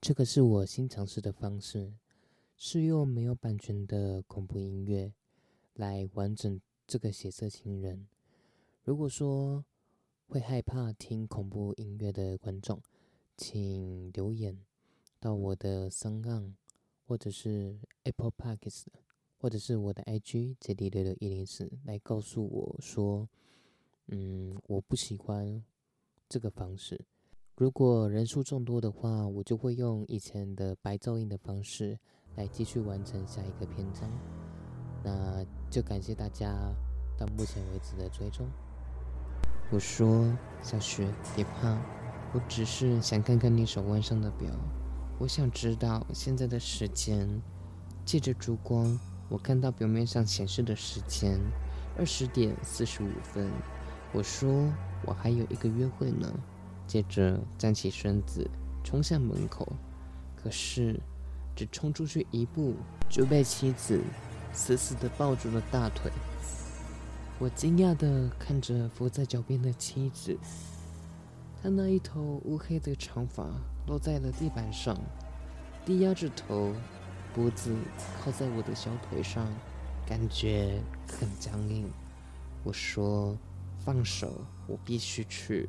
这个是我新尝试的方式，是用没有版权的恐怖音乐来完整这个血色情人。如果说会害怕听恐怖音乐的观众，请留言到我的声浪，或者是 Apple Podcasts，或者是我的 IG J D 六六一零四，来告诉我说，嗯，我不喜欢这个方式。如果人数众多的话，我就会用以前的白噪音的方式来继续完成下一个篇章。那就感谢大家到目前为止的追踪。我说小雪，别怕，我只是想看看你手腕上的表，我想知道现在的时间。借着烛光，我看到表面上显示的时间，二十点四十五分。我说我还有一个约会呢。接着站起身子，冲向门口，可是只冲出去一步，就被妻子死死地抱住了大腿。我惊讶地看着伏在脚边的妻子，她那一头乌黑的长发落在了地板上，低压着头，脖子靠在我的小腿上，感觉很僵硬。我说：“放手，我必须去。”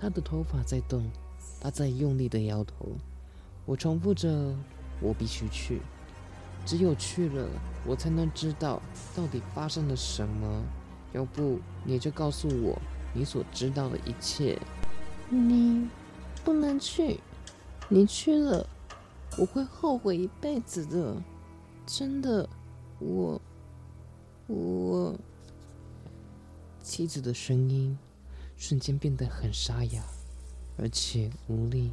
他的头发在动，他在用力的摇头。我重复着：“我必须去，只有去了，我才能知道到底发生了什么。要不你就告诉我你所知道的一切。”你不能去，你去了，我会后悔一辈子的。真的，我，我，妻子的声音。瞬间变得很沙哑，而且无力。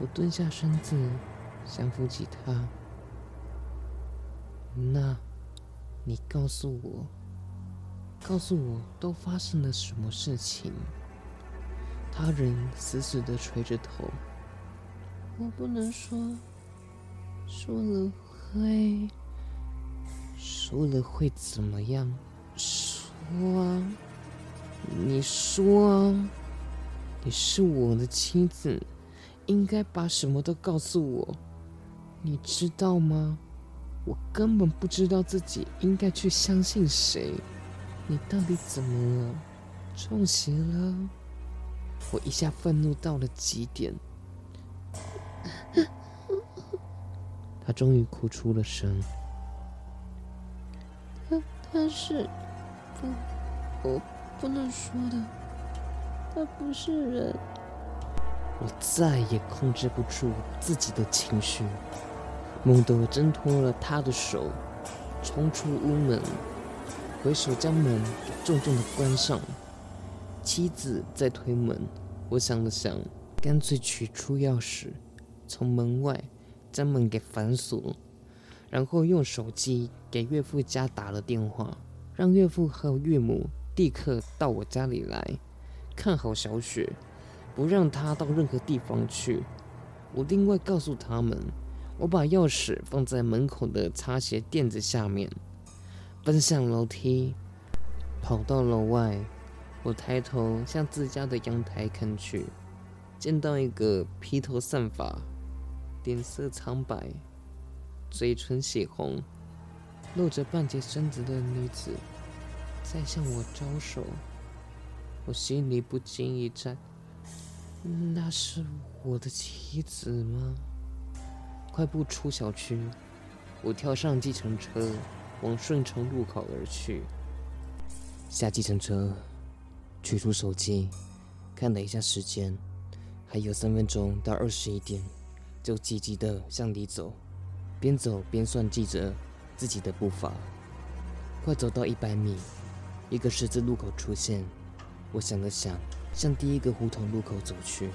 我蹲下身子，想扶起他。那，你告诉我，告诉我都发生了什么事情？他仍死死的垂着头。我不能说，说了会，说了会怎么样？说啊。你说，你是我的妻子，应该把什么都告诉我。你知道吗？我根本不知道自己应该去相信谁。你到底怎么了？中邪了？我一下愤怒到了极点。他终于哭出了声。他他是不我。不能说的，他不是人。我再也控制不住自己的情绪，猛地挣脱了他的手，冲出屋门，回手将门重重的关上。妻子在推门，我想了想，干脆取出钥匙，从门外将门给反锁，然后用手机给岳父家打了电话，让岳父和岳母。立刻到我家里来，看好小雪，不让她到任何地方去。我另外告诉他们，我把钥匙放在门口的擦鞋垫子下面，奔向楼梯，跑到楼外。我抬头向自家的阳台看去，见到一个披头散发、脸色苍白、嘴唇血红、露着半截身子的女子。在向我招手，我心里不禁一颤。那是我的妻子吗？快步出小区，我跳上计程车，往顺城路口而去。下计程车，取出手机，看了一下时间，还有三分钟到二十一点，就急急的向里走，边走边算计着自己的步伐。快走到一百米。一个十字路口出现，我想了想，向第一个胡同路口走去。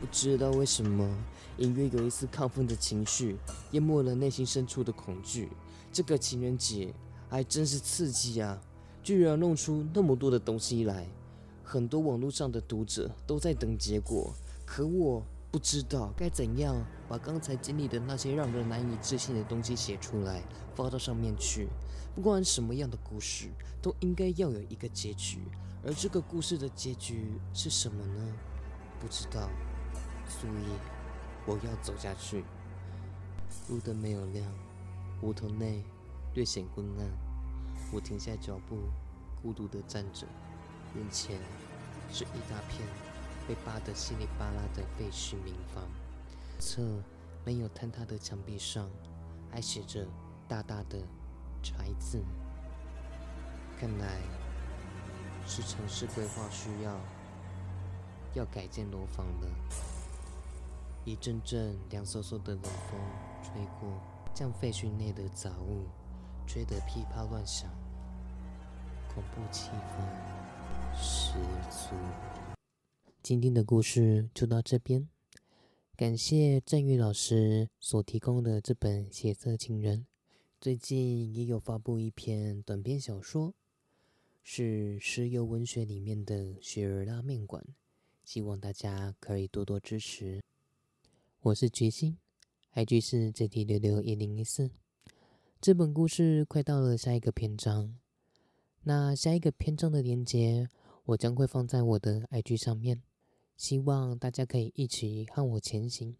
不知道为什么，隐约有一丝亢奋的情绪淹没了内心深处的恐惧。这个情人节还真是刺激啊！居然弄出那么多的东西来，很多网络上的读者都在等结果，可我不知道该怎样把刚才经历的那些让人难以置信的东西写出来，发到上面去。不管什么样的故事，都应该要有一个结局，而这个故事的结局是什么呢？不知道。所以，我要走下去。路灯没有亮，胡同内略显昏暗。我停下脚步，孤独地站着，眼前是一大片被扒得稀里巴拉的废墟民房，侧没有坍塌的墙壁上还写着大大的“柴”字。看来是城市规划需要要改建楼房了。一阵阵凉飕飕的冷风吹过，将废墟内的杂物吹得噼啪乱响，恐怖气氛十足。今天的故事就到这边，感谢郑宇老师所提供的这本《血色情人》。最近也有发布一篇短篇小说，是石油文学里面的《雪儿拉面馆》，希望大家可以多多支持。我是决心，IG 是 JT 六六一零一四。这本故事快到了下一个篇章，那下一个篇章的连接我将会放在我的 IG 上面，希望大家可以一起和我前行。